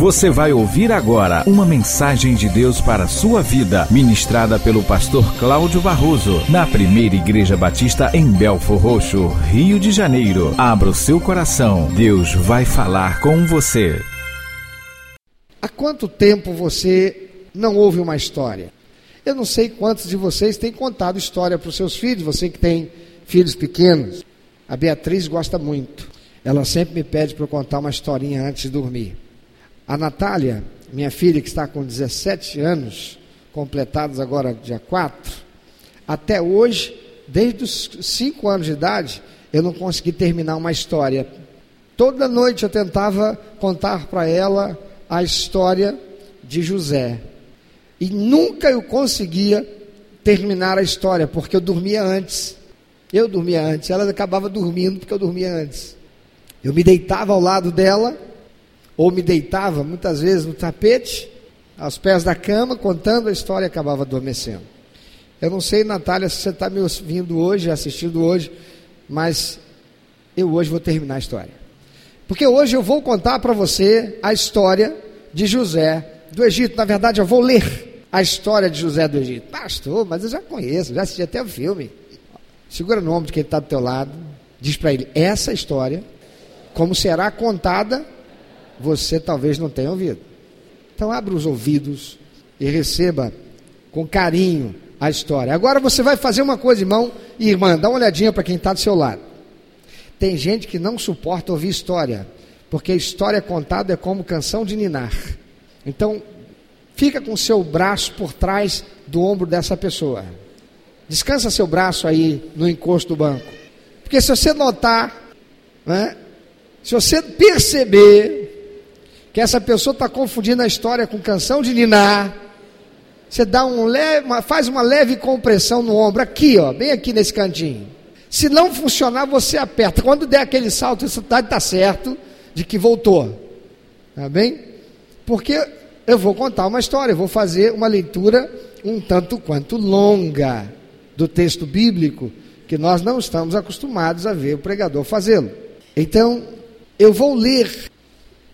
Você vai ouvir agora uma mensagem de Deus para a sua vida, ministrada pelo pastor Cláudio Barroso, na primeira Igreja Batista em Belfor Roxo, Rio de Janeiro. Abra o seu coração, Deus vai falar com você. Há quanto tempo você não ouve uma história? Eu não sei quantos de vocês têm contado história para os seus filhos, você que tem filhos pequenos. A Beatriz gosta muito. Ela sempre me pede para eu contar uma historinha antes de dormir. A Natália, minha filha, que está com 17 anos, completados agora dia 4, até hoje, desde os 5 anos de idade, eu não consegui terminar uma história. Toda noite eu tentava contar para ela a história de José. E nunca eu conseguia terminar a história, porque eu dormia antes. Eu dormia antes, ela acabava dormindo porque eu dormia antes. Eu me deitava ao lado dela ou me deitava muitas vezes no tapete, aos pés da cama, contando a história e acabava adormecendo. Eu não sei, Natália, se você está me ouvindo hoje, assistindo hoje, mas eu hoje vou terminar a história. Porque hoje eu vou contar para você a história de José do Egito. Na verdade, eu vou ler a história de José do Egito. Pastor, mas eu já conheço, já assisti até o filme. Segura no ombro de quem está do teu lado, diz para ele: essa história, como será contada você talvez não tenha ouvido. Então abra os ouvidos e receba com carinho a história. Agora você vai fazer uma coisa, irmão e irmã, dá uma olhadinha para quem está do seu lado. Tem gente que não suporta ouvir história, porque história contada é como canção de ninar. Então, fica com seu braço por trás do ombro dessa pessoa. Descansa seu braço aí no encosto do banco. Porque se você notar, né, se você perceber que essa pessoa está confundindo a história com canção de ninar. Você dá um leve, uma, faz uma leve compressão no ombro, aqui, ó, bem aqui nesse cantinho. Se não funcionar, você aperta. Quando der aquele salto, isso está tá certo de que voltou. Tá bem? Porque eu vou contar uma história, eu vou fazer uma leitura um tanto quanto longa do texto bíblico, que nós não estamos acostumados a ver o pregador fazê-lo. Então, eu vou ler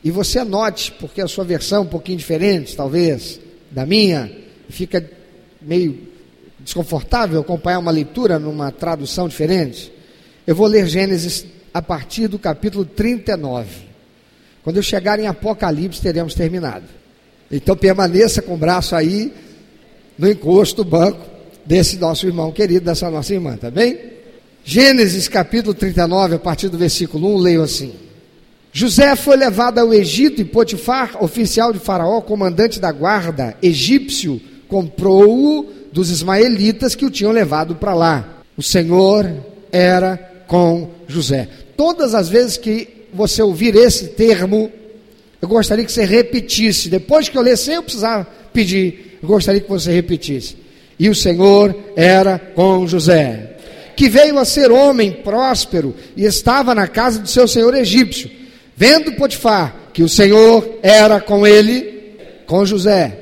e você anote, porque a sua versão é um pouquinho diferente, talvez, da minha, fica meio desconfortável acompanhar uma leitura numa tradução diferente. Eu vou ler Gênesis a partir do capítulo 39. Quando eu chegar em Apocalipse, teremos terminado. Então permaneça com o braço aí no encosto do banco desse nosso irmão querido, dessa nossa irmã, tá bem? Gênesis capítulo 39, a partir do versículo 1, leio assim. José foi levado ao Egito e Potifar, oficial de Faraó, comandante da guarda egípcio, comprou-o dos ismaelitas que o tinham levado para lá. O Senhor era com José. Todas as vezes que você ouvir esse termo, eu gostaria que você repetisse. Depois que eu ler, sem eu precisar pedir, eu gostaria que você repetisse. E o Senhor era com José, que veio a ser homem próspero e estava na casa do seu senhor egípcio Vendo Potifar que o Senhor era com ele, com José.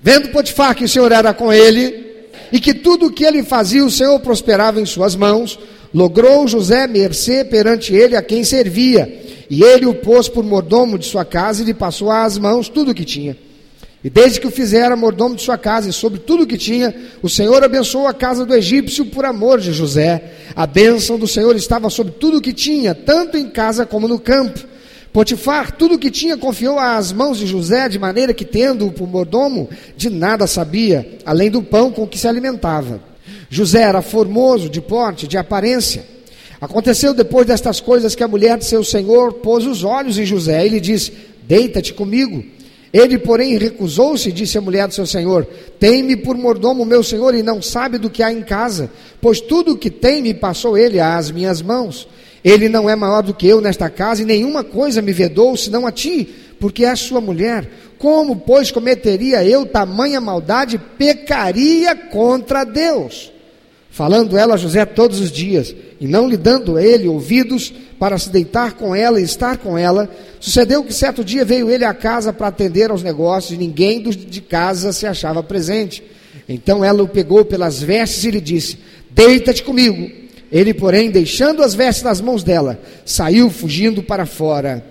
Vendo Potifar que o Senhor era com ele, e que tudo o que ele fazia o Senhor prosperava em suas mãos, logrou José mercê perante ele a quem servia, e ele o pôs por mordomo de sua casa e lhe passou às mãos tudo o que tinha. E desde que o fizera mordomo de sua casa e sobre tudo o que tinha, o Senhor abençoou a casa do egípcio por amor de José. A bênção do Senhor estava sobre tudo o que tinha, tanto em casa como no campo. Potifar, tudo o que tinha, confiou às mãos de José, de maneira que, tendo-o por mordomo, de nada sabia, além do pão com que se alimentava. José era formoso, de porte, de aparência. Aconteceu depois destas coisas que a mulher de seu senhor pôs os olhos em José e lhe disse: Deita-te comigo. Ele, porém, recusou-se e disse à mulher do seu senhor: Tem-me por mordomo meu senhor e não sabe do que há em casa, pois tudo o que tem me passou ele às minhas mãos. Ele não é maior do que eu nesta casa, e nenhuma coisa me vedou, senão a ti, porque és sua mulher. Como, pois, cometeria eu tamanha maldade, pecaria contra Deus? Falando ela a José todos os dias, e não lhe dando ele ouvidos para se deitar com ela e estar com ela, sucedeu que certo dia veio ele à casa para atender aos negócios, e ninguém de casa se achava presente. Então ela o pegou pelas vestes e lhe disse: Deita-te comigo. Ele, porém, deixando as vestes nas mãos dela, saiu fugindo para fora.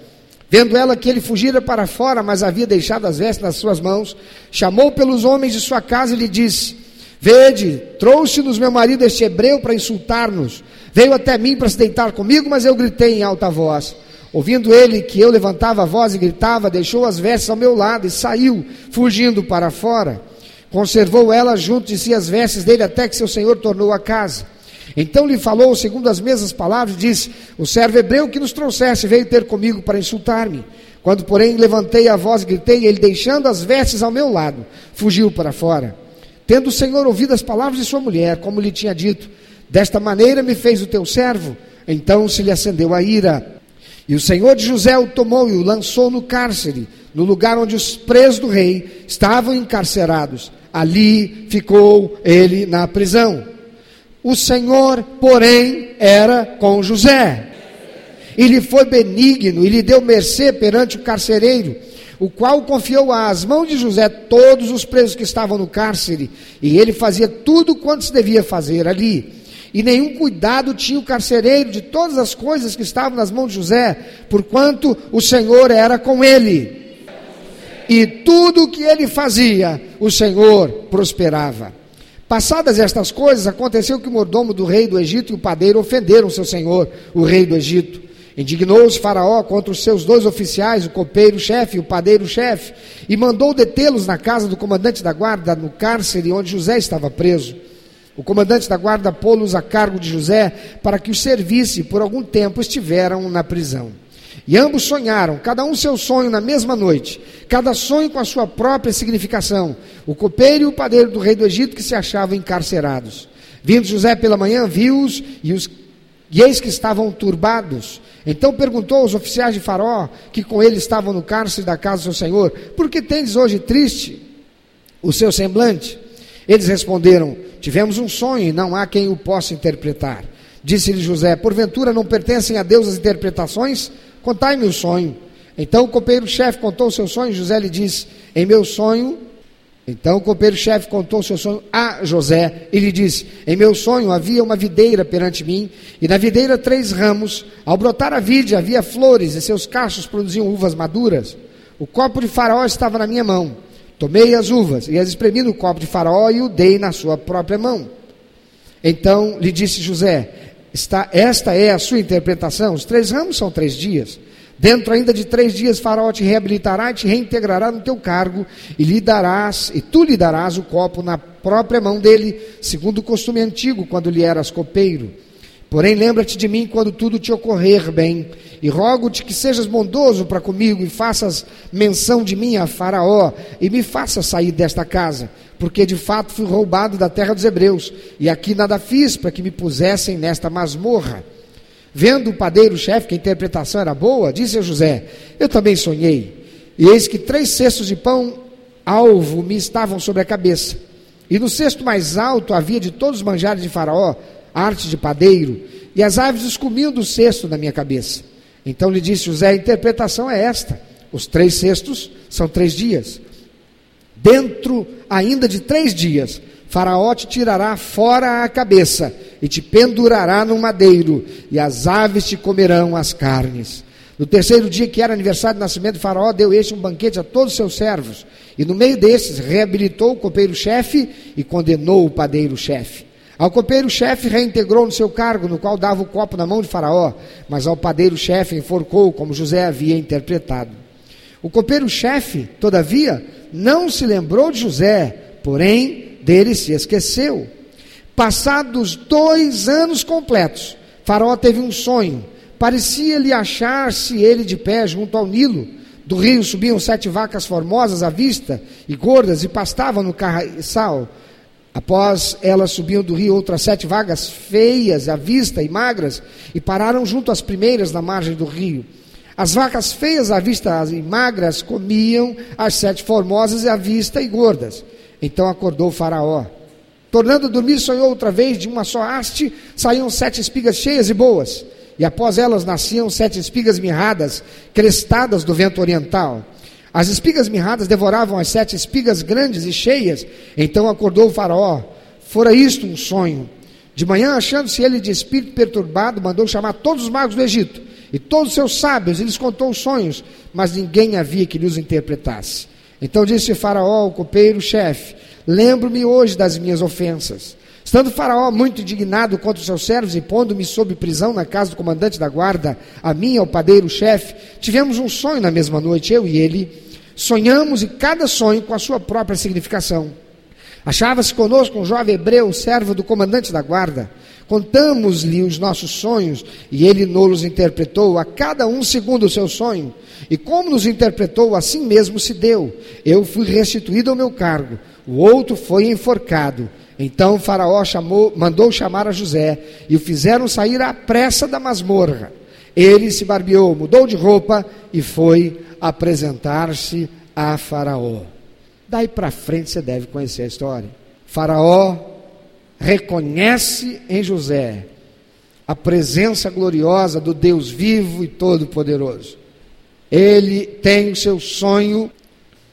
Vendo ela que ele fugira para fora, mas havia deixado as vestes nas suas mãos, chamou pelos homens de sua casa e lhe disse: Vede, trouxe-nos meu marido este hebreu para insultar-nos. Veio até mim para se deitar comigo, mas eu gritei em alta voz. Ouvindo ele que eu levantava a voz e gritava, deixou as vestes ao meu lado e saiu, fugindo para fora. Conservou ela junto de si as vestes dele até que seu senhor tornou a casa. Então lhe falou, segundo as mesmas palavras, disse: O servo hebreu que nos trouxesse veio ter comigo para insultar-me. Quando, porém, levantei a voz e gritei, ele, deixando as vestes ao meu lado, fugiu para fora. Tendo o Senhor ouvido as palavras de sua mulher, como lhe tinha dito, desta maneira me fez o teu servo. Então se lhe acendeu a ira. E o Senhor de José o tomou e o lançou no cárcere, no lugar onde os presos do rei estavam encarcerados. Ali ficou ele na prisão. O Senhor, porém, era com José. E lhe foi benigno e lhe deu mercê perante o carcereiro, o qual confiou às mãos de José todos os presos que estavam no cárcere, e ele fazia tudo quanto se devia fazer ali. E nenhum cuidado tinha o carcereiro de todas as coisas que estavam nas mãos de José, porquanto o Senhor era com ele. E tudo o que ele fazia, o Senhor prosperava. Passadas estas coisas, aconteceu que o mordomo do rei do Egito e o padeiro ofenderam seu senhor, o rei do Egito. Indignou-se Faraó contra os seus dois oficiais, o copeiro-chefe e o padeiro-chefe, e mandou detê-los na casa do comandante da guarda, no cárcere onde José estava preso. O comandante da guarda pô-los a cargo de José para que os servisse, e por algum tempo estiveram na prisão. E ambos sonharam, cada um seu sonho na mesma noite, cada sonho com a sua própria significação. O copeiro e o padeiro do rei do Egito que se achavam encarcerados. Vindo José pela manhã, viu-os e, os, e eis que estavam turbados. Então perguntou aos oficiais de Faraó, que com ele estavam no cárcere da casa do seu senhor: Por que tendes hoje triste o seu semblante? Eles responderam: Tivemos um sonho e não há quem o possa interpretar. Disse-lhe José: Porventura não pertencem a Deus as interpretações? Contai-me o sonho. Então o copeiro-chefe contou o seu sonho, José lhe disse: Em meu sonho. Então o copeiro-chefe contou o seu sonho a José e lhe disse: Em meu sonho havia uma videira perante mim, e na videira três ramos. Ao brotar a vide havia flores, e seus cachos produziam uvas maduras. O copo de Faraó estava na minha mão. Tomei as uvas e as espremi no copo de Faraó e o dei na sua própria mão. Então lhe disse José: Está, esta é a sua interpretação. Os três ramos são três dias. Dentro ainda de três dias, Faraó te reabilitará e te reintegrará no teu cargo, e lhe darás, e tu lhe darás o copo na própria mão dele, segundo o costume antigo, quando lhe eras copeiro. Porém, lembra-te de mim quando tudo te ocorrer bem, e rogo-te que sejas bondoso para comigo e faças menção de mim a Faraó, e me faças sair desta casa porque de fato fui roubado da terra dos hebreus, e aqui nada fiz para que me pusessem nesta masmorra. Vendo o padeiro-chefe que a interpretação era boa, disse a José: Eu também sonhei, e eis que três cestos de pão alvo me estavam sobre a cabeça, e no cesto mais alto havia de todos os manjares de Faraó, arte de padeiro, e as aves comiam do cesto na minha cabeça. Então lhe disse José: A interpretação é esta: os três cestos são três dias. Dentro ainda de três dias, Faraó te tirará fora a cabeça e te pendurará no madeiro, e as aves te comerão as carnes. No terceiro dia, que era aniversário do nascimento de Faraó, deu este um banquete a todos os seus servos, e no meio desses reabilitou o copeiro-chefe e condenou o padeiro-chefe. Ao copeiro-chefe reintegrou no seu cargo, no qual dava o copo na mão de Faraó, mas ao padeiro-chefe enforcou, como José havia interpretado. O copeiro-chefe, todavia, não se lembrou de José, porém dele se esqueceu. Passados dois anos completos, Faraó teve um sonho. Parecia-lhe achar-se ele de pé junto ao Nilo. Do rio subiam sete vacas formosas à vista e gordas e pastavam no carraçal. Após elas subiam do rio outras sete vagas feias à vista e magras e pararam junto às primeiras na margem do rio. As vacas feias à vista e magras comiam as sete formosas à vista e gordas. Então acordou o Faraó. Tornando a dormir, sonhou outra vez, de uma só haste saíam sete espigas cheias e boas. E após elas nasciam sete espigas mirradas, crestadas do vento oriental. As espigas mirradas devoravam as sete espigas grandes e cheias. Então acordou o Faraó. Fora isto um sonho. De manhã, achando-se ele de espírito perturbado, mandou chamar todos os magos do Egito e todos os seus sábios, e lhes contou os sonhos, mas ninguém havia que lhes interpretasse. Então disse Faraó, o copeiro-chefe: Lembro-me hoje das minhas ofensas. Estando Faraó muito indignado contra os seus servos e pondo-me sob prisão na casa do comandante da guarda, a mim, ao padeiro-chefe, tivemos um sonho na mesma noite, eu e ele. Sonhamos e cada sonho com a sua própria significação. Achava-se conosco um jovem hebreu, servo do comandante da guarda. Contamos-lhe os nossos sonhos e ele nos interpretou, a cada um segundo o seu sonho. E como nos interpretou, assim mesmo se deu. Eu fui restituído ao meu cargo, o outro foi enforcado. Então Faraó chamou, mandou chamar a José e o fizeram sair à pressa da masmorra. Ele se barbeou, mudou de roupa e foi apresentar-se a Faraó. Daí para frente você deve conhecer a história. Faraó reconhece em José a presença gloriosa do Deus vivo e todo-poderoso. Ele tem o seu sonho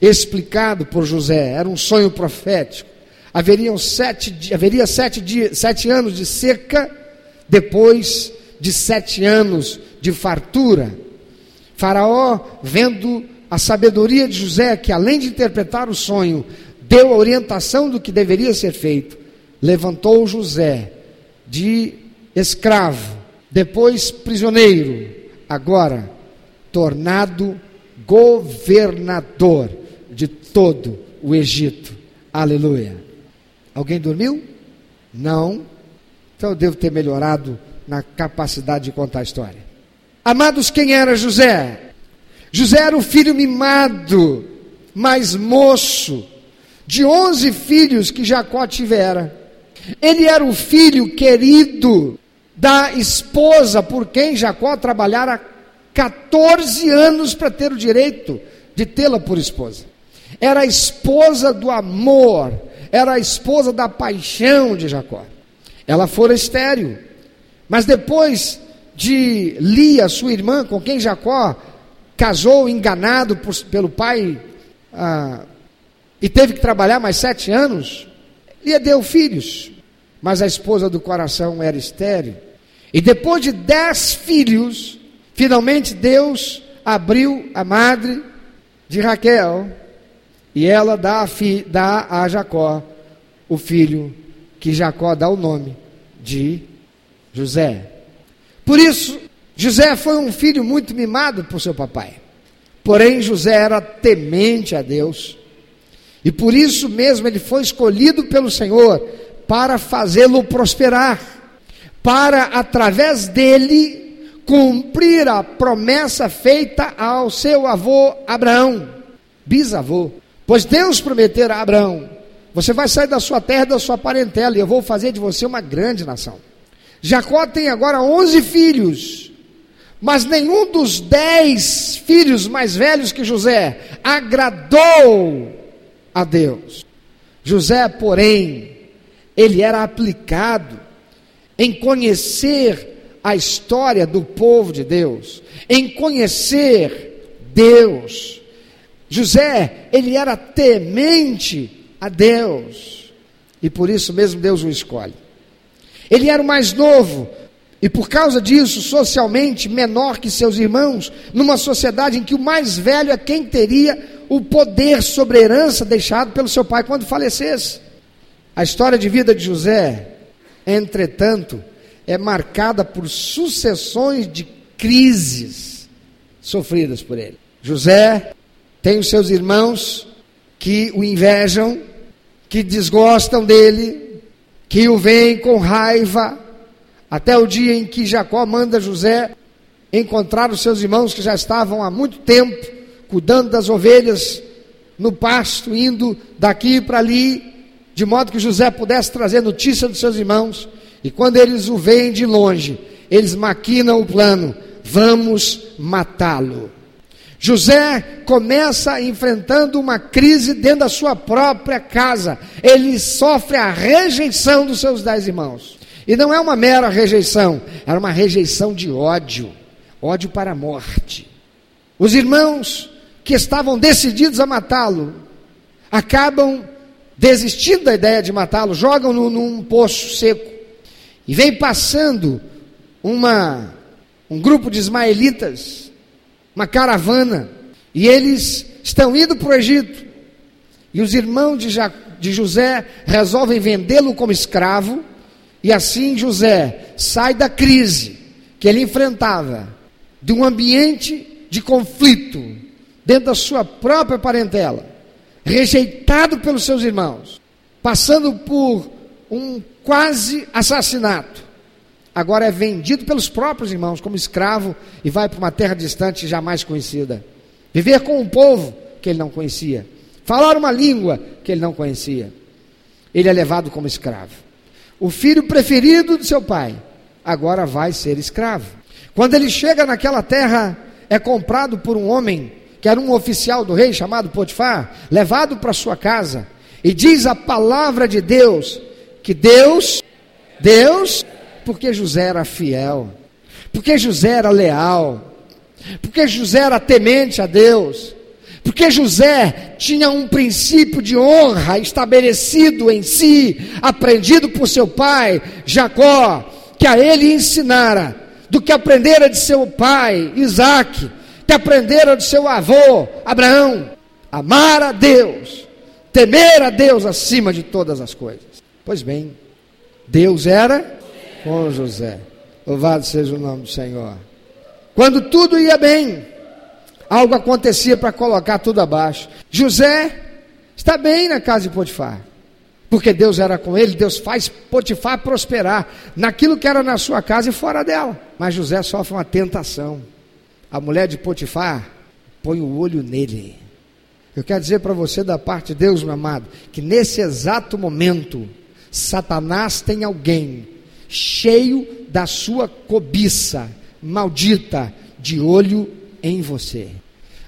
explicado por José, era um sonho profético. Haveriam sete, haveria sete, dias, sete anos de seca, depois de sete anos de fartura. Faraó, vendo a sabedoria de José, que além de interpretar o sonho, deu a orientação do que deveria ser feito, levantou José de escravo, depois prisioneiro, agora tornado governador de todo o Egito. Aleluia. Alguém dormiu? Não. Então eu devo ter melhorado na capacidade de contar a história. Amados, quem era José? José era o filho mimado, mais moço, de onze filhos que Jacó tivera. Ele era o filho querido da esposa por quem Jacó trabalhara 14 anos para ter o direito de tê-la por esposa. Era a esposa do amor, era a esposa da paixão de Jacó. Ela fora estéril, mas depois de Lia, sua irmã, com quem Jacó casou enganado por, pelo pai ah, e teve que trabalhar mais sete anos, Lia deu filhos, mas a esposa do coração era estéril. E depois de dez filhos, Finalmente Deus abriu a madre de Raquel e ela dá a, fi, dá a Jacó o filho que Jacó dá o nome de José. Por isso, José foi um filho muito mimado por seu papai. Porém, José era temente a Deus. E por isso mesmo ele foi escolhido pelo Senhor para fazê-lo prosperar, para através dele cumprir a promessa feita ao seu avô Abraão, bisavô. Pois Deus prometeu a Abraão: Você vai sair da sua terra, da sua parentela, e eu vou fazer de você uma grande nação. Jacó tem agora onze filhos, mas nenhum dos dez filhos mais velhos que José agradou a Deus. José, porém, ele era aplicado em conhecer a história do povo de Deus, em conhecer Deus. José, ele era temente a Deus, e por isso mesmo Deus o escolhe. Ele era o mais novo, e por causa disso, socialmente menor que seus irmãos, numa sociedade em que o mais velho é quem teria o poder sobre a herança deixado pelo seu pai quando falecesse. A história de vida de José, entretanto, é marcada por sucessões de crises sofridas por ele. José tem os seus irmãos que o invejam, que desgostam dele, que o veem com raiva, até o dia em que Jacó manda José encontrar os seus irmãos que já estavam há muito tempo cuidando das ovelhas no pasto, indo daqui para ali, de modo que José pudesse trazer notícia dos seus irmãos. E quando eles o veem de longe, eles maquinam o plano: vamos matá-lo. José começa enfrentando uma crise dentro da sua própria casa. Ele sofre a rejeição dos seus dez irmãos. E não é uma mera rejeição, era uma rejeição de ódio ódio para a morte. Os irmãos que estavam decididos a matá-lo acabam desistindo da ideia de matá-lo, jogam-no num poço seco. E vem passando uma, um grupo de ismaelitas, uma caravana, e eles estão indo para o Egito. E os irmãos de, ja, de José resolvem vendê-lo como escravo, e assim José sai da crise que ele enfrentava, de um ambiente de conflito dentro da sua própria parentela, rejeitado pelos seus irmãos, passando por um quase assassinato. Agora é vendido pelos próprios irmãos como escravo e vai para uma terra distante jamais conhecida. Viver com um povo que ele não conhecia. Falar uma língua que ele não conhecia. Ele é levado como escravo. O filho preferido de seu pai agora vai ser escravo. Quando ele chega naquela terra, é comprado por um homem que era um oficial do rei chamado Potifar, levado para sua casa, e diz a palavra de Deus que Deus, Deus, porque José era fiel, porque José era leal, porque José era temente a Deus, porque José tinha um princípio de honra estabelecido em si, aprendido por seu pai, Jacó, que a ele ensinara, do que aprendera de seu pai, Isaac, que aprendera de seu avô, Abraão, amar a Deus, temer a Deus acima de todas as coisas. Pois bem, Deus era com José. Louvado seja o nome do Senhor. Quando tudo ia bem, algo acontecia para colocar tudo abaixo. José está bem na casa de Potifar, porque Deus era com ele, Deus faz Potifar prosperar naquilo que era na sua casa e fora dela. Mas José sofre uma tentação. A mulher de Potifar põe o olho nele. Eu quero dizer para você, da parte de Deus, meu amado, que nesse exato momento, Satanás tem alguém cheio da sua cobiça maldita de olho em você.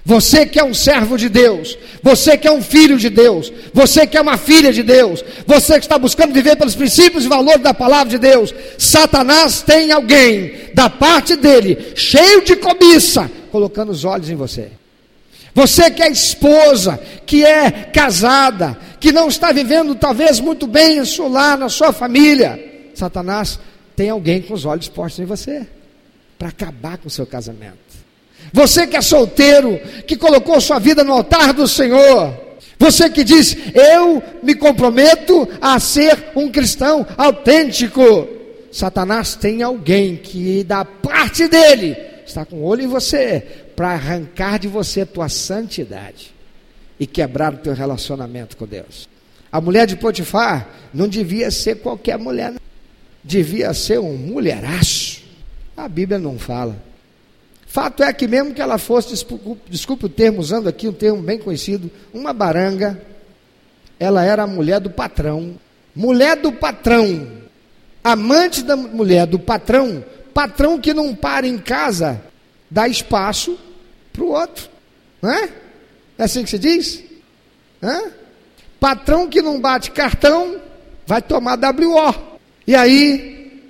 Você que é um servo de Deus, você que é um filho de Deus, você que é uma filha de Deus, você que está buscando viver pelos princípios e valores da palavra de Deus, Satanás tem alguém da parte dele, cheio de cobiça, colocando os olhos em você. Você que é esposa, que é casada, que não está vivendo talvez muito bem em seu lar, na sua família, Satanás tem alguém com os olhos postos em você para acabar com o seu casamento. Você que é solteiro, que colocou sua vida no altar do Senhor. Você que diz, eu me comprometo a ser um cristão autêntico. Satanás tem alguém que, da parte dele, está com o olho em você, para arrancar de você a tua santidade e quebrar o teu relacionamento com Deus. A mulher de Potifar não devia ser qualquer mulher, devia ser um mulheraço. A Bíblia não fala. Fato é que, mesmo que ela fosse, desculpe, o termo, usando aqui um termo bem conhecido, uma baranga, ela era a mulher do patrão. Mulher do patrão, amante da mulher do patrão, patrão que não para em casa, dá espaço para o outro. Não é? É assim que se diz? Hã? Patrão que não bate cartão, vai tomar WO. E aí,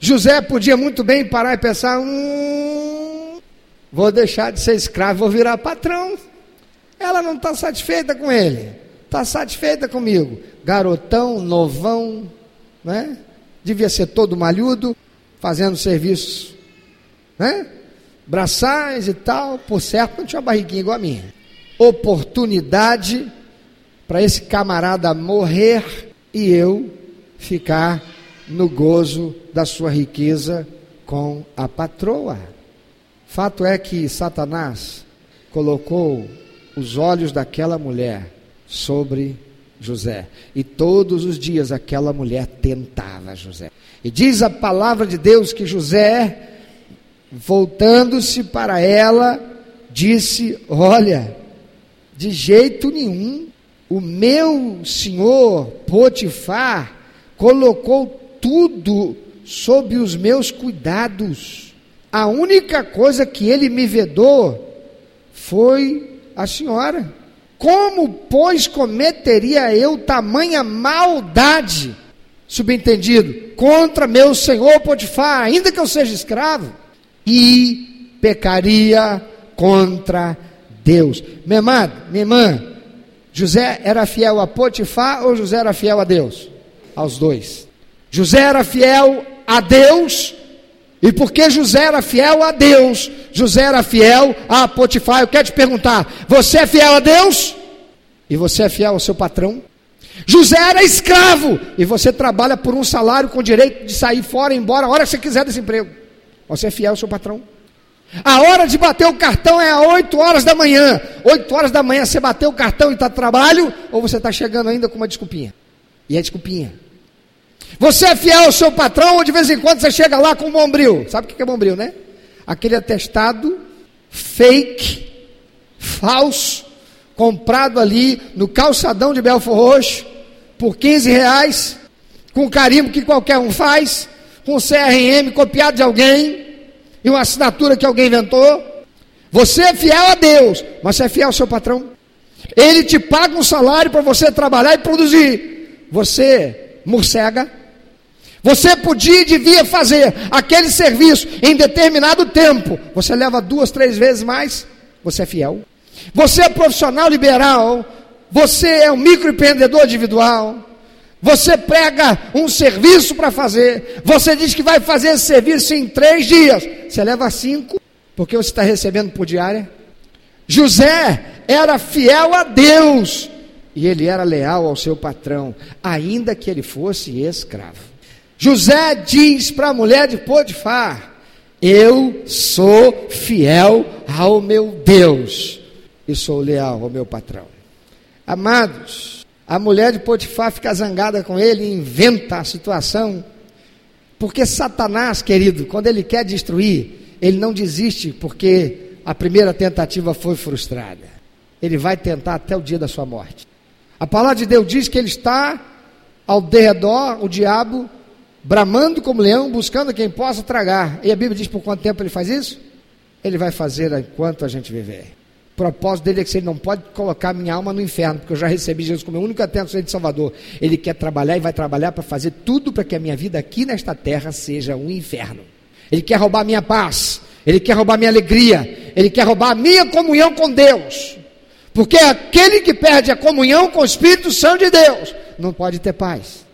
José podia muito bem parar e pensar: hum, vou deixar de ser escravo, vou virar patrão. Ela não está satisfeita com ele, está satisfeita comigo. Garotão, novão, né? Devia ser todo malhudo, fazendo serviços, né? Braçais e tal, por certo não tinha barriguinha igual a minha. Oportunidade para esse camarada morrer e eu ficar no gozo da sua riqueza com a patroa. Fato é que Satanás colocou os olhos daquela mulher sobre José. E todos os dias aquela mulher tentava José. E diz a palavra de Deus que José, voltando-se para ela, disse: Olha, de jeito nenhum, o meu senhor Potifar colocou tudo sob os meus cuidados. A única coisa que ele me vedou foi a senhora. Como, pois, cometeria eu tamanha maldade, subentendido, contra meu senhor Potifar, ainda que eu seja escravo, e pecaria contra Deus. Meu amado, minha irmã, José era fiel a Potifar ou José era fiel a Deus? Aos dois. José era fiel a Deus E porque José era fiel a Deus, José era fiel a Potifar. Eu quero te perguntar: você é fiel a Deus? E você é fiel ao seu patrão? José era escravo e você trabalha por um salário com direito de sair fora e embora a hora que você quiser desse emprego. Você é fiel ao seu patrão? A hora de bater o cartão é às 8 horas da manhã. 8 horas da manhã você bateu o cartão e está trabalho, ou você está chegando ainda com uma desculpinha? E é desculpinha. Você é fiel ao seu patrão ou de vez em quando você chega lá com um bombril? Sabe o que é bombril, né? Aquele atestado fake, falso, comprado ali no calçadão de Belfor Roxo, por 15 reais, com carimbo que qualquer um faz, com CRM copiado de alguém, e uma assinatura que alguém inventou. Você é fiel a Deus, mas você é fiel ao seu patrão. Ele te paga um salário para você trabalhar e produzir. Você morcega. Você podia e devia fazer aquele serviço em determinado tempo. Você leva duas, três vezes mais. Você é fiel. Você é profissional liberal. Você é um microempreendedor individual. Você prega um serviço para fazer. Você diz que vai fazer esse serviço em três dias. Você leva cinco, porque você está recebendo por diária. José era fiel a Deus e ele era leal ao seu patrão, ainda que ele fosse escravo. José diz para a mulher de Potifar: Eu sou fiel ao meu Deus e sou leal ao meu patrão. Amados, a mulher de Potifar fica zangada com ele e inventa a situação. Porque Satanás, querido, quando ele quer destruir, ele não desiste porque a primeira tentativa foi frustrada. Ele vai tentar até o dia da sua morte. A palavra de Deus diz que ele está ao derredor, o diabo, bramando como leão, buscando quem possa tragar. E a Bíblia diz por quanto tempo ele faz isso? Ele vai fazer enquanto a gente viver. O propósito dele é que ele não pode colocar minha alma no inferno, porque eu já recebi Jesus como meu único atento de Salvador. Ele quer trabalhar e vai trabalhar para fazer tudo para que a minha vida aqui nesta terra seja um inferno. Ele quer roubar minha paz, ele quer roubar minha alegria, ele quer roubar a minha comunhão com Deus. Porque aquele que perde a comunhão com o Espírito Santo de Deus não pode ter paz.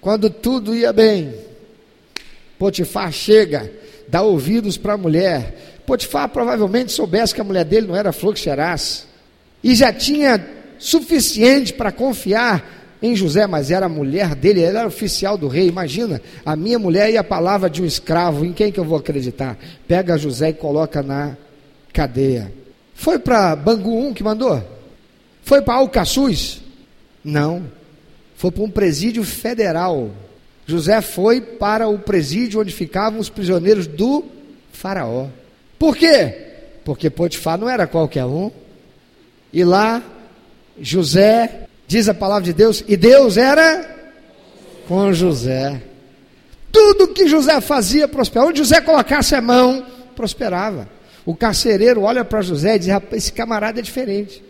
Quando tudo ia bem, Potifar chega, dá ouvidos para a mulher, Potifar provavelmente soubesse que a mulher dele não era flor que e já tinha suficiente para confiar em José, mas era a mulher dele, ele era oficial do rei. Imagina, a minha mulher e a palavra de um escravo, em quem que eu vou acreditar? Pega José e coloca na cadeia. Foi para Bangu 1 que mandou? Foi para Alcaçuz? Não. Foi para um presídio federal. José foi para o presídio onde ficavam os prisioneiros do Faraó. Por quê? Porque Potifar não era qualquer um. E lá, José, diz a palavra de Deus, e Deus era com José. Tudo que José fazia prosperava. Onde José colocasse a mão, prosperava. O carcereiro olha para José e diz: esse camarada é diferente.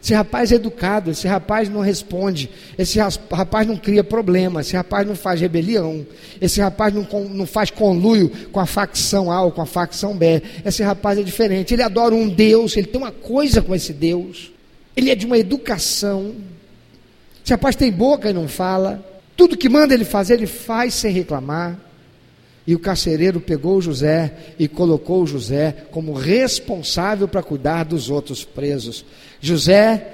Esse rapaz é educado, esse rapaz não responde, esse rapaz não cria problema, esse rapaz não faz rebelião, esse rapaz não, não faz conluio com a facção A ou com a facção B. Esse rapaz é diferente, ele adora um Deus, ele tem uma coisa com esse Deus, ele é de uma educação. Esse rapaz tem boca e não fala, tudo que manda ele fazer, ele faz sem reclamar. E o carcereiro pegou José e colocou José como responsável para cuidar dos outros presos. José,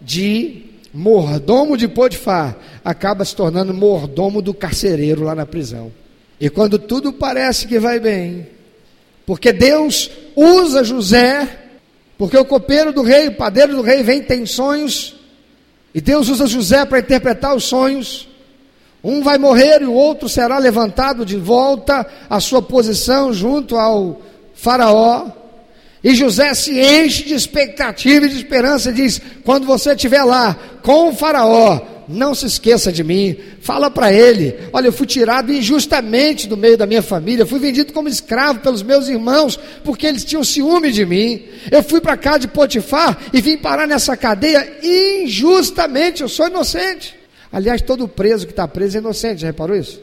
de mordomo de Potifar, acaba se tornando mordomo do carcereiro lá na prisão. E quando tudo parece que vai bem, porque Deus usa José, porque o copeiro do rei, o padeiro do rei vem, tem sonhos, e Deus usa José para interpretar os sonhos. Um vai morrer e o outro será levantado de volta à sua posição junto ao Faraó. E José se enche de expectativa e de esperança e diz: quando você estiver lá com o Faraó, não se esqueça de mim. Fala para ele: olha, eu fui tirado injustamente do meio da minha família, fui vendido como escravo pelos meus irmãos, porque eles tinham ciúme de mim. Eu fui para cá de Potifar e vim parar nessa cadeia injustamente, eu sou inocente. Aliás, todo preso que está preso é inocente, já reparou isso?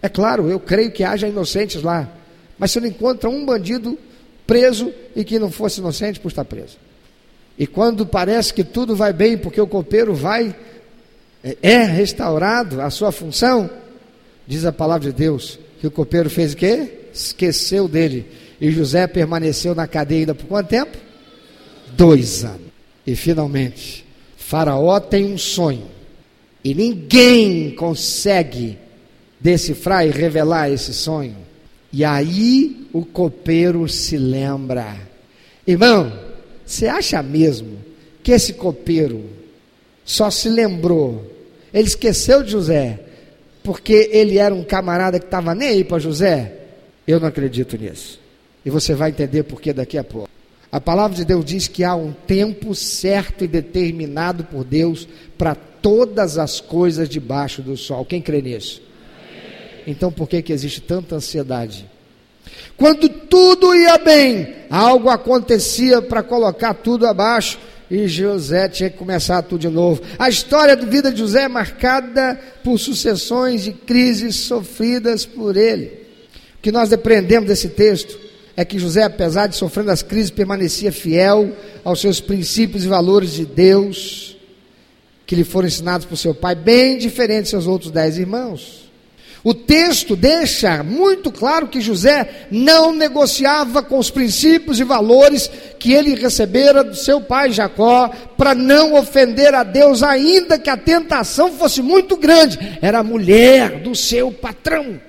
É claro, eu creio que haja inocentes lá. Mas você não encontra um bandido preso e que não fosse inocente por estar preso. E quando parece que tudo vai bem, porque o copeiro vai, é, é restaurado a sua função, diz a palavra de Deus, que o copeiro fez o quê? esqueceu dele. E José permaneceu na cadeia ainda por quanto tempo? Dois anos. E finalmente, Faraó tem um sonho. E ninguém consegue decifrar e revelar esse sonho. E aí o copeiro se lembra. Irmão, você acha mesmo que esse copeiro só se lembrou? Ele esqueceu de José, porque ele era um camarada que estava nem aí para José? Eu não acredito nisso. E você vai entender por que daqui a pouco. A palavra de Deus diz que há um tempo certo e determinado por Deus para todas as coisas debaixo do sol. Quem crê nisso? Então por que, que existe tanta ansiedade? Quando tudo ia bem, algo acontecia para colocar tudo abaixo e José tinha que começar tudo de novo. A história da vida de José é marcada por sucessões de crises sofridas por ele. O que nós aprendemos desse texto é que José, apesar de sofrendo as crises, permanecia fiel aos seus princípios e valores de Deus que lhe foram ensinados por seu pai, bem diferente de seus outros dez irmãos. O texto deixa muito claro que José não negociava com os princípios e valores que ele recebera do seu pai Jacó, para não ofender a Deus, ainda que a tentação fosse muito grande. Era a mulher do seu patrão.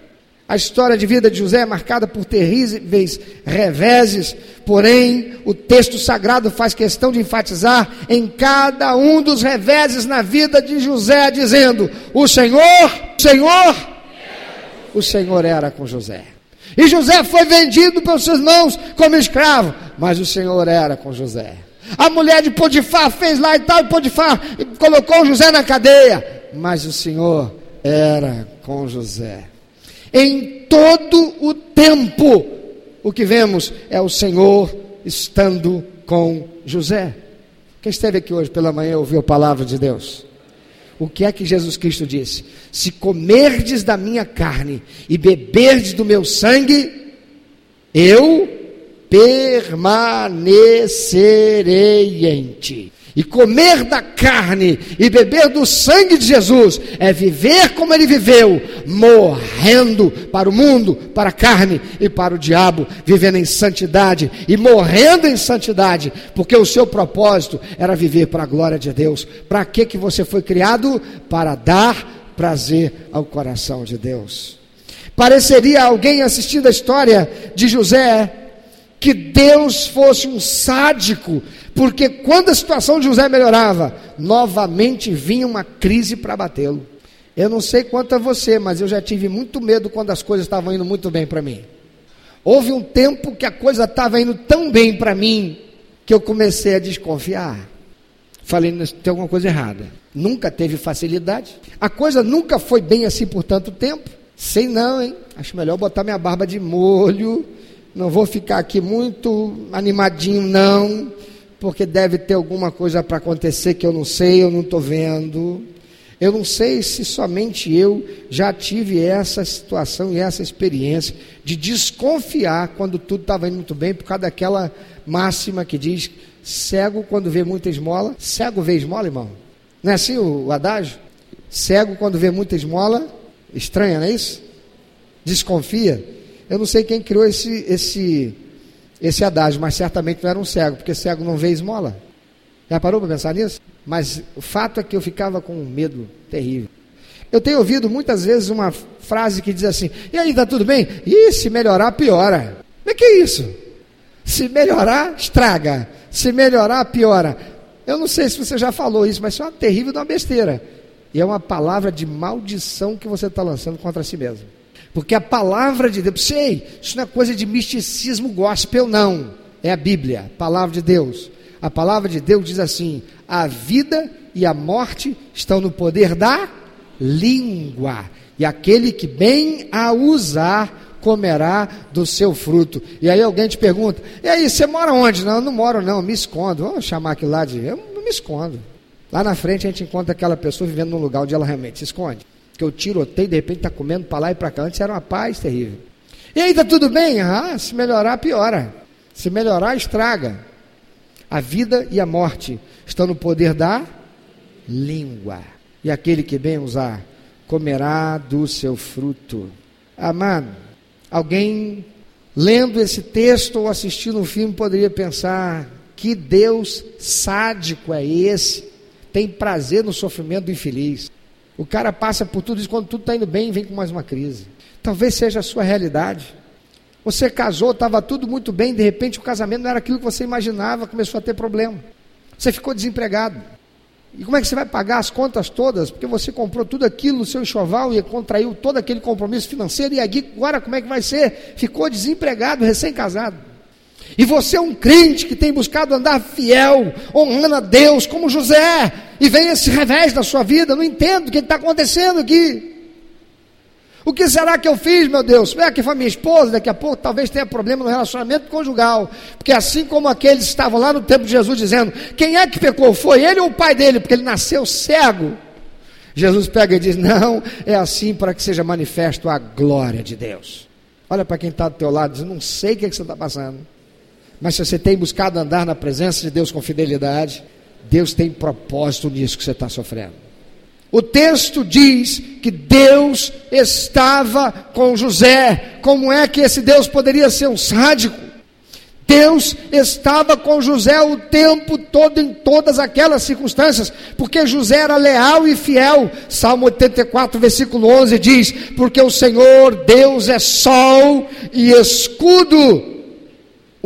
A história de vida de José é marcada por terríveis reveses, porém, o texto sagrado faz questão de enfatizar em cada um dos reveses na vida de José, dizendo: O Senhor, o Senhor, o Senhor era com José. E José foi vendido pelos seus irmãos como escravo, mas o Senhor era com José. A mulher de Potifar fez lá e tal, e Potifar colocou José na cadeia, mas o Senhor era com José. Em todo o tempo, o que vemos é o Senhor estando com José. Quem esteve aqui hoje pela manhã ouviu a palavra de Deus? O que é que Jesus Cristo disse? Se comerdes da minha carne e beberdes do meu sangue, eu permanecerei em ti. E comer da carne e beber do sangue de Jesus é viver como ele viveu, morrendo para o mundo, para a carne e para o diabo, vivendo em santidade e morrendo em santidade, porque o seu propósito era viver para a glória de Deus. Para que que você foi criado? Para dar prazer ao coração de Deus. Pareceria alguém assistindo a história de José que Deus fosse um sádico porque quando a situação de José melhorava, novamente vinha uma crise para batê-lo. Eu não sei quanto a você, mas eu já tive muito medo quando as coisas estavam indo muito bem para mim. Houve um tempo que a coisa estava indo tão bem para mim que eu comecei a desconfiar. Falei, tem alguma coisa errada. Nunca teve facilidade. A coisa nunca foi bem assim por tanto tempo. Sei não, hein? Acho melhor botar minha barba de molho. Não vou ficar aqui muito animadinho, não porque deve ter alguma coisa para acontecer que eu não sei, eu não estou vendo. Eu não sei se somente eu já tive essa situação e essa experiência de desconfiar quando tudo estava indo muito bem, por causa daquela máxima que diz: cego quando vê muita esmola, cego vê esmola, irmão. Não é assim o, adágio? Cego quando vê muita esmola, estranha, não é isso? Desconfia. Eu não sei quem criou esse, esse esse adágio, mas certamente não era um cego, porque cego não vê esmola. Já parou para pensar nisso? Mas o fato é que eu ficava com um medo terrível. Eu tenho ouvido muitas vezes uma frase que diz assim: e aí, está tudo bem? E se melhorar, piora. Mas que é isso? Se melhorar, estraga. Se melhorar, piora. Eu não sei se você já falou isso, mas isso é uma terrível uma besteira. E é uma palavra de maldição que você está lançando contra si mesmo. Porque a palavra de Deus, sei, isso não é coisa de misticismo gospel, não. É a Bíblia, a palavra de Deus. A palavra de Deus diz assim: a vida e a morte estão no poder da língua, e aquele que bem a usar comerá do seu fruto. E aí alguém te pergunta: e aí, você mora onde? Não, eu não moro, não, me escondo. Vamos chamar aquilo lá de. Eu me escondo. Lá na frente a gente encontra aquela pessoa vivendo num lugar onde ela realmente se esconde que eu tiroteio, de repente está comendo para lá e para cá. Antes era uma paz terrível. E aí, está tudo bem? Ah, se melhorar, piora. Se melhorar, estraga. A vida e a morte estão no poder da língua. E aquele que bem usar, comerá do seu fruto. Amado, alguém lendo esse texto ou assistindo um filme, poderia pensar: que Deus sádico é esse? Tem prazer no sofrimento do infeliz. O cara passa por tudo isso, quando tudo está indo bem, vem com mais uma crise. Talvez seja a sua realidade. Você casou, estava tudo muito bem, de repente o casamento não era aquilo que você imaginava, começou a ter problema. Você ficou desempregado. E como é que você vai pagar as contas todas? Porque você comprou tudo aquilo no seu enxoval e contraiu todo aquele compromisso financeiro, e agora como é que vai ser? Ficou desempregado, recém-casado. E você é um crente que tem buscado andar fiel, honrando a Deus, como José, e vem esse revés da sua vida, não entendo o que está acontecendo aqui. O que será que eu fiz, meu Deus? É que foi minha esposa, daqui a pouco talvez tenha problema no relacionamento conjugal. Porque assim como aqueles estavam lá no tempo de Jesus dizendo: quem é que pecou? Foi ele ou o pai dele? Porque ele nasceu cego. Jesus pega e diz: não, é assim para que seja manifesto a glória de Deus. Olha para quem está do teu lado diz: não sei o que, é que você está passando. Mas se você tem buscado andar na presença de Deus com fidelidade, Deus tem propósito nisso que você está sofrendo. O texto diz que Deus estava com José. Como é que esse Deus poderia ser um sádico? Deus estava com José o tempo todo, em todas aquelas circunstâncias, porque José era leal e fiel. Salmo 84, versículo 11 diz: Porque o Senhor Deus é sol e escudo,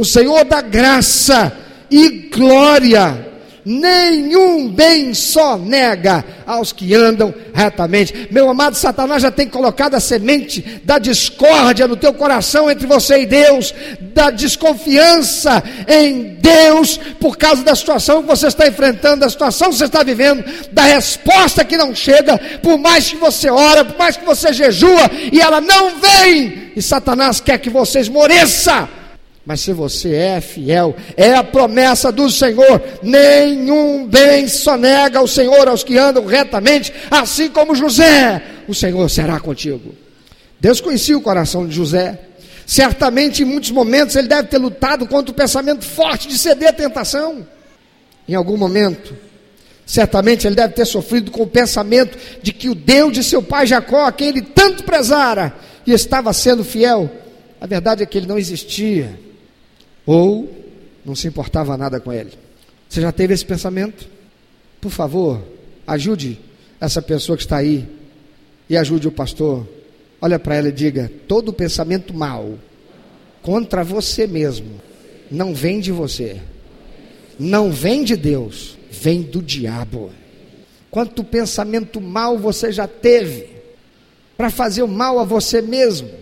o Senhor da graça e glória nenhum bem só nega aos que andam retamente. Meu amado Satanás já tem colocado a semente da discórdia no teu coração entre você e Deus, da desconfiança em Deus por causa da situação que você está enfrentando, da situação que você está vivendo, da resposta que não chega, por mais que você ora, por mais que você jejua e ela não vem. E Satanás quer que você esmoreça mas se você é fiel, é a promessa do Senhor: nenhum bem só nega o Senhor aos que andam retamente, assim como José, o Senhor será contigo. Deus conhecia o coração de José. Certamente, em muitos momentos, ele deve ter lutado contra o pensamento forte de ceder à tentação. Em algum momento, certamente ele deve ter sofrido com o pensamento de que o Deus de seu pai Jacó, a quem ele tanto prezara e estava sendo fiel, a verdade é que ele não existia ou não se importava nada com ele. Você já teve esse pensamento? Por favor, ajude essa pessoa que está aí e ajude o pastor. Olha para ela e diga: todo pensamento mal contra você mesmo não vem de você, não vem de Deus, vem do diabo. Quanto pensamento mal você já teve para fazer o mal a você mesmo?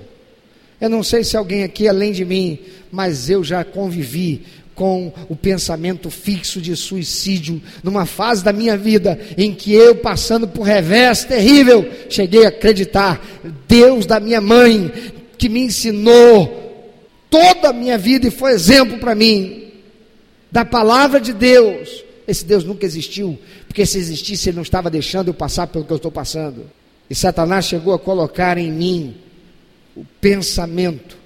Eu não sei se alguém aqui, além de mim, mas eu já convivi com o pensamento fixo de suicídio, numa fase da minha vida em que eu, passando por revés terrível, cheguei a acreditar, Deus da minha mãe, que me ensinou toda a minha vida e foi exemplo para mim, da palavra de Deus. Esse Deus nunca existiu, porque se existisse, Ele não estava deixando eu passar pelo que eu estou passando. E Satanás chegou a colocar em mim o pensamento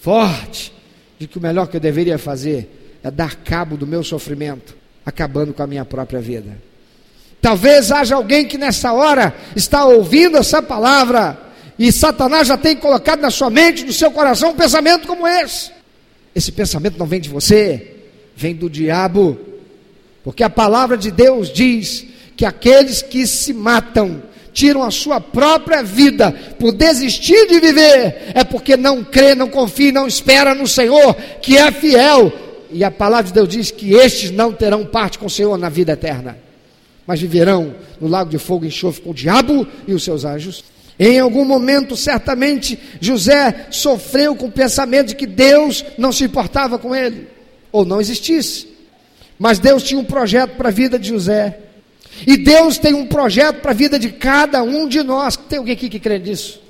forte de que o melhor que eu deveria fazer é dar cabo do meu sofrimento, acabando com a minha própria vida. Talvez haja alguém que nessa hora está ouvindo essa palavra e Satanás já tem colocado na sua mente, no seu coração, um pensamento como esse. Esse pensamento não vem de você, vem do diabo, porque a palavra de Deus diz que aqueles que se matam tiram a sua própria vida por desistir de viver, é porque não crê, não confia, não espera no Senhor, que é fiel. E a palavra de Deus diz que estes não terão parte com o Senhor na vida eterna, mas viverão no lago de fogo e enxofre com o diabo e os seus anjos. Em algum momento, certamente, José sofreu com o pensamento de que Deus não se importava com ele, ou não existisse. Mas Deus tinha um projeto para a vida de José. E Deus tem um projeto para a vida de cada um de nós. Tem alguém aqui que crê nisso?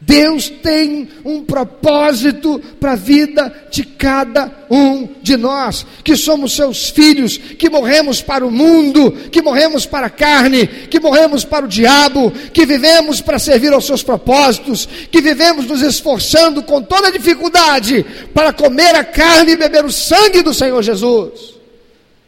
Deus tem um propósito para a vida de cada um de nós, que somos seus filhos, que morremos para o mundo, que morremos para a carne, que morremos para o diabo, que vivemos para servir aos seus propósitos, que vivemos nos esforçando com toda dificuldade para comer a carne e beber o sangue do Senhor Jesus,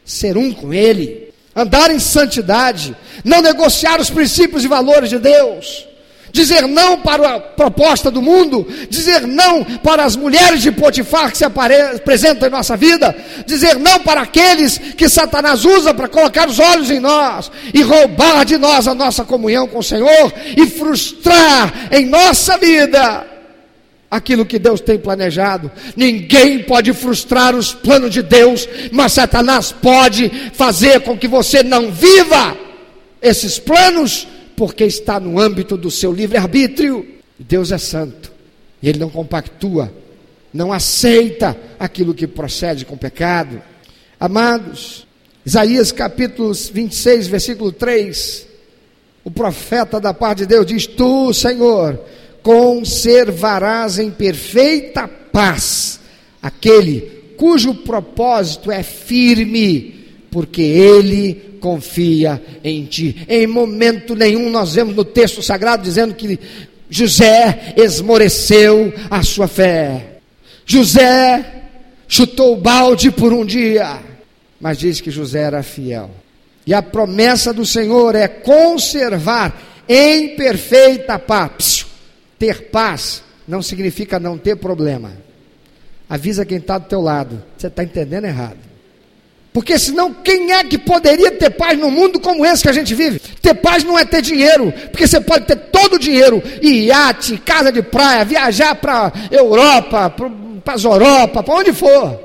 ser um com Ele andar em santidade, não negociar os princípios e valores de Deus, dizer não para a proposta do mundo, dizer não para as mulheres de Potifar que se apresentam em nossa vida, dizer não para aqueles que Satanás usa para colocar os olhos em nós e roubar de nós a nossa comunhão com o Senhor e frustrar em nossa vida aquilo que Deus tem planejado. Ninguém pode frustrar os planos de Deus, mas Satanás pode fazer com que você não viva esses planos porque está no âmbito do seu livre-arbítrio. Deus é santo e ele não compactua, não aceita aquilo que procede com pecado. Amados, Isaías capítulo 26, versículo 3, o profeta da parte de Deus diz: Tu, Senhor, conservarás em perfeita paz aquele cujo propósito é firme, porque ele confia em ti. Em momento nenhum nós vemos no texto sagrado dizendo que José esmoreceu a sua fé. José chutou o balde por um dia, mas diz que José era fiel. E a promessa do Senhor é conservar em perfeita paz. Ter paz não significa não ter problema. Avisa quem está do teu lado. Você está entendendo errado. Porque senão, quem é que poderia ter paz no mundo como esse que a gente vive? Ter paz não é ter dinheiro, porque você pode ter todo o dinheiro, iate, casa de praia, viajar para Europa, para as Europa, para onde for,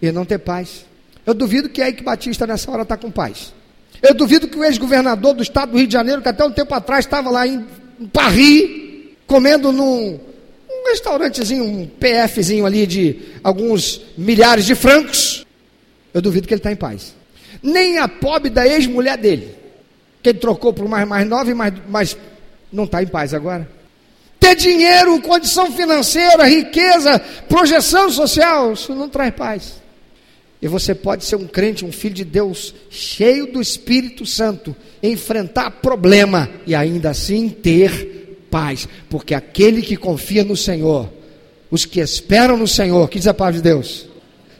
e não ter paz. Eu duvido que a Ike Batista nessa hora está com paz. Eu duvido que o ex-governador do estado do Rio de Janeiro, que até um tempo atrás estava lá em Paris, comendo num um restaurantezinho, um PFzinho ali de alguns milhares de francos, eu duvido que ele está em paz. Nem a pobre da ex-mulher dele, que ele trocou por mais, mais nova, mas, mas não está em paz agora. Ter dinheiro, condição financeira, riqueza, projeção social, isso não traz paz. E você pode ser um crente, um filho de Deus, cheio do Espírito Santo, enfrentar problema e ainda assim ter paz, porque aquele que confia no Senhor, os que esperam no Senhor, que diz a paz de Deus,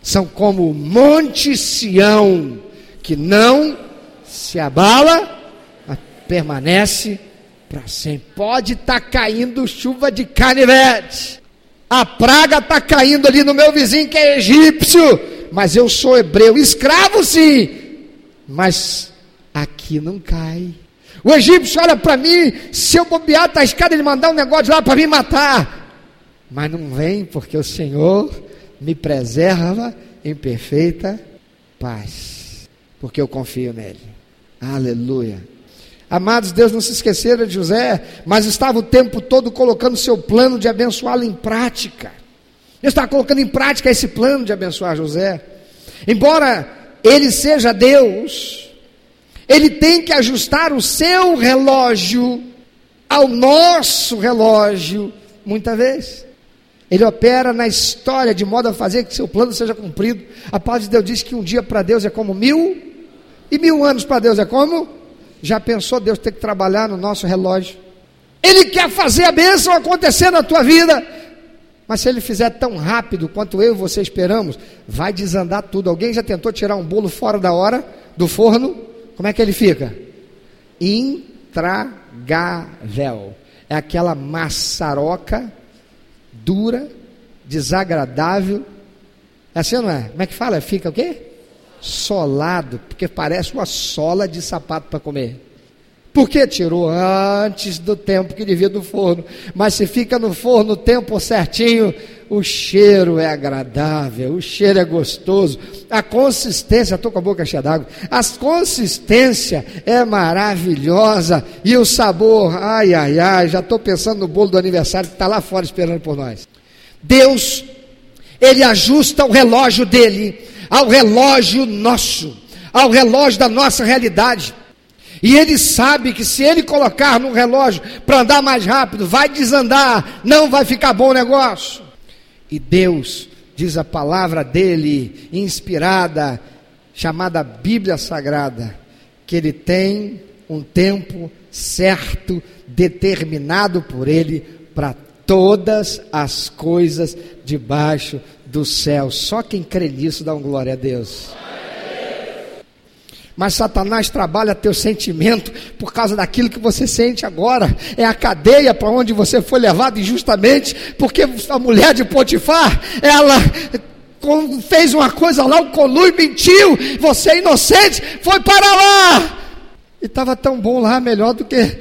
são como o Monte Sião, que não se abala, mas permanece para sempre. Pode estar tá caindo chuva de canivete, a praga está caindo ali no meu vizinho que é egípcio, mas eu sou hebreu, escravo sim, mas aqui não cai. O egípcio olha para mim, se eu bobear, está escada, ele mandar um negócio lá para me matar. Mas não vem, porque o Senhor me preserva em perfeita paz, porque eu confio nele. Aleluia. Amados, Deus não se esquecera de José, mas estava o tempo todo colocando seu plano de abençoá-lo em prática. Ele está colocando em prática esse plano de abençoar José. Embora ele seja Deus, ele tem que ajustar o seu relógio ao nosso relógio, muitas vezes. Ele opera na história de modo a fazer que seu plano seja cumprido. A palavra de Deus diz que um dia para Deus é como mil, e mil anos para Deus é como? Já pensou Deus ter que trabalhar no nosso relógio? Ele quer fazer a bênção acontecer na tua vida. Mas se ele fizer tão rápido quanto eu e você esperamos, vai desandar tudo. Alguém já tentou tirar um bolo fora da hora do forno? Como é que ele fica? Intragável. É aquela maçaroca dura, desagradável. É assim não é? Como é que fala? Fica o quê? Solado, porque parece uma sola de sapato para comer. Por que tirou antes do tempo que devia do forno? Mas se fica no forno o tempo certinho, o cheiro é agradável, o cheiro é gostoso, a consistência, estou com a boca cheia d'água, a consistência é maravilhosa e o sabor, ai, ai, ai, já estou pensando no bolo do aniversário que está lá fora esperando por nós. Deus, Ele ajusta o relógio dele ao relógio nosso, ao relógio da nossa realidade. E ele sabe que se ele colocar no relógio para andar mais rápido, vai desandar, não vai ficar bom o negócio. E Deus, diz a palavra dele, inspirada, chamada Bíblia Sagrada, que ele tem um tempo certo, determinado por ele, para todas as coisas debaixo do céu. Só quem crê nisso dá um glória a Deus. Mas Satanás trabalha teu sentimento por causa daquilo que você sente agora. É a cadeia para onde você foi levado injustamente, porque a mulher de Potifar, ela fez uma coisa lá, o colui mentiu, você é inocente, foi para lá. E estava tão bom lá, melhor do que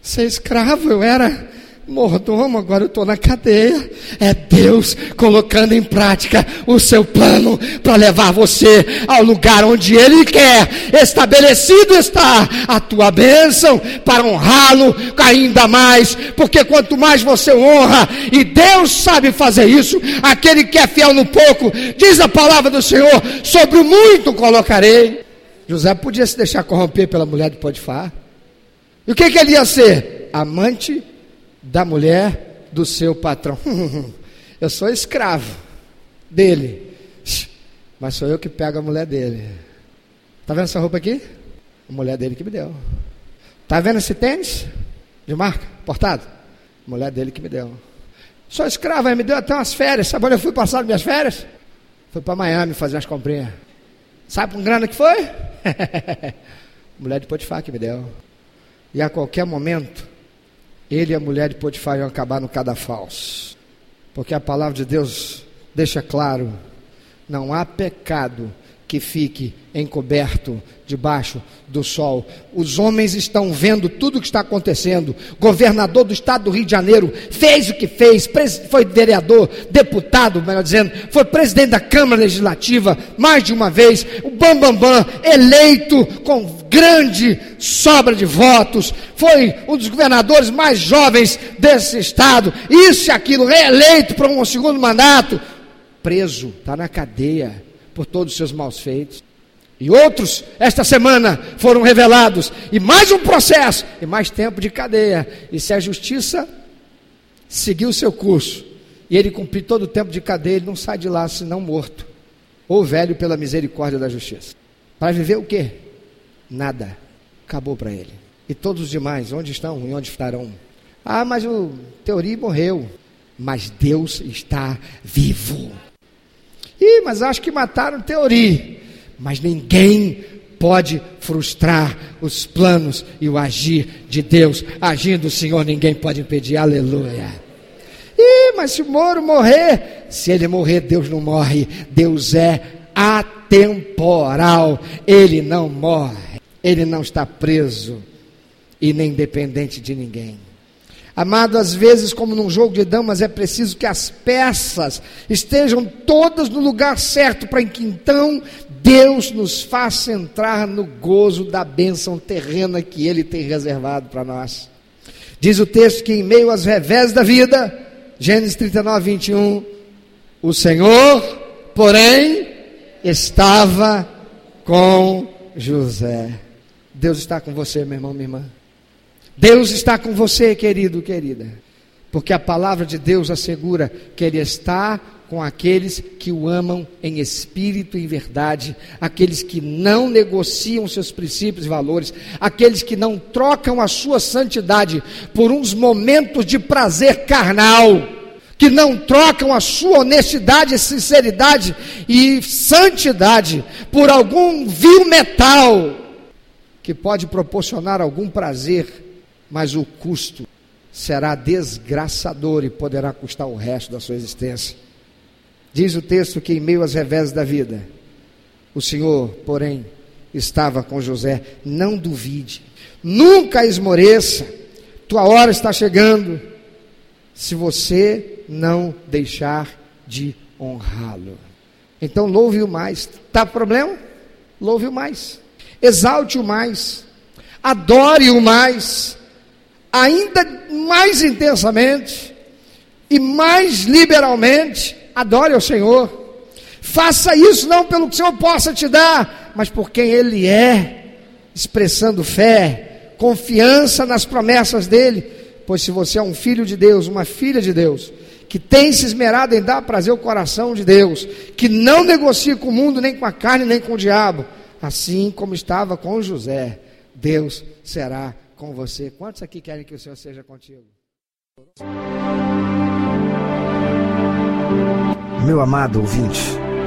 ser escravo. Eu era mordomo, agora eu estou na cadeia. É Deus colocando em prática o seu plano para levar você ao lugar onde Ele quer. Estabelecido está a tua bênção para honrá-lo ainda mais, porque quanto mais você honra, e Deus sabe fazer isso, aquele que é fiel no pouco, diz a palavra do Senhor, sobre o muito colocarei. José podia se deixar corromper pela mulher de Potifar. E o que, que ele ia ser? Amante da mulher do seu patrão. eu sou escravo dele, mas sou eu que pego a mulher dele. Tá vendo essa roupa aqui? A mulher dele que me deu. Tá vendo esse tênis de marca, portado? A mulher dele que me deu. Sou escravo, ele me deu até umas férias. Sabe onde eu fui passar minhas férias? Fui para Miami fazer umas comprinhas. Sabe com grana que foi? mulher de Potifar que me deu. E a qualquer momento, ele e a mulher de Potifar iam acabar no cadafalso. Porque a palavra de Deus deixa claro: não há pecado que fique encoberto debaixo do sol. Os homens estão vendo tudo o que está acontecendo. Governador do estado do Rio de Janeiro fez o que fez, foi vereador, deputado, melhor dizendo, foi presidente da Câmara Legislativa mais de uma vez. O Bambambam, Bam, Bam, eleito com grande sobra de votos, foi um dos governadores mais jovens desse estado. Isso e aquilo, reeleito para um segundo mandato, preso, está na cadeia por todos os seus maus feitos. E outros, esta semana, foram revelados. E mais um processo, e mais tempo de cadeia. E se a justiça seguir o seu curso, e ele cumprir todo o tempo de cadeia, ele não sai de lá senão morto. Ou velho pela misericórdia da justiça. Para viver o quê? Nada. Acabou para ele. E todos os demais, onde estão e onde estarão? Ah, mas o Teori morreu. Mas Deus está vivo. Ih, mas acho que mataram Teori. Mas ninguém pode frustrar os planos e o agir de Deus. Agindo o Senhor, ninguém pode impedir. Aleluia. Ih, mas se o Moro morrer, se ele morrer, Deus não morre. Deus é atemporal. Ele não morre. Ele não está preso e nem dependente de ninguém. Amado, às vezes, como num jogo de damas, é preciso que as peças estejam todas no lugar certo, para que então Deus nos faça entrar no gozo da bênção terrena que Ele tem reservado para nós. Diz o texto que, em meio às revés da vida, Gênesis 39, 21, o Senhor, porém, estava com José. Deus está com você, meu irmão, minha irmã. Deus está com você, querido, querida, porque a palavra de Deus assegura que Ele está com aqueles que o amam em espírito e verdade, aqueles que não negociam seus princípios e valores, aqueles que não trocam a sua santidade por uns momentos de prazer carnal, que não trocam a sua honestidade, sinceridade e santidade por algum vil metal que pode proporcionar algum prazer mas o custo será desgraçador e poderá custar o resto da sua existência. Diz o texto que em meio às revés da vida, o Senhor, porém, estava com José. Não duvide, nunca esmoreça, tua hora está chegando, se você não deixar de honrá-lo. Então louve-o mais. Está problema? Louve-o mais. Exalte-o mais. Adore-o mais ainda mais intensamente e mais liberalmente, adore ao Senhor. Faça isso não pelo que o Senhor possa te dar, mas por quem Ele é, expressando fé, confiança nas promessas dEle. Pois se você é um filho de Deus, uma filha de Deus, que tem se esmerado em dar prazer ao coração de Deus, que não negocia com o mundo, nem com a carne, nem com o diabo, assim como estava com José, Deus será com você. Quantos aqui querem que o Senhor seja contigo? Meu amado ouvinte,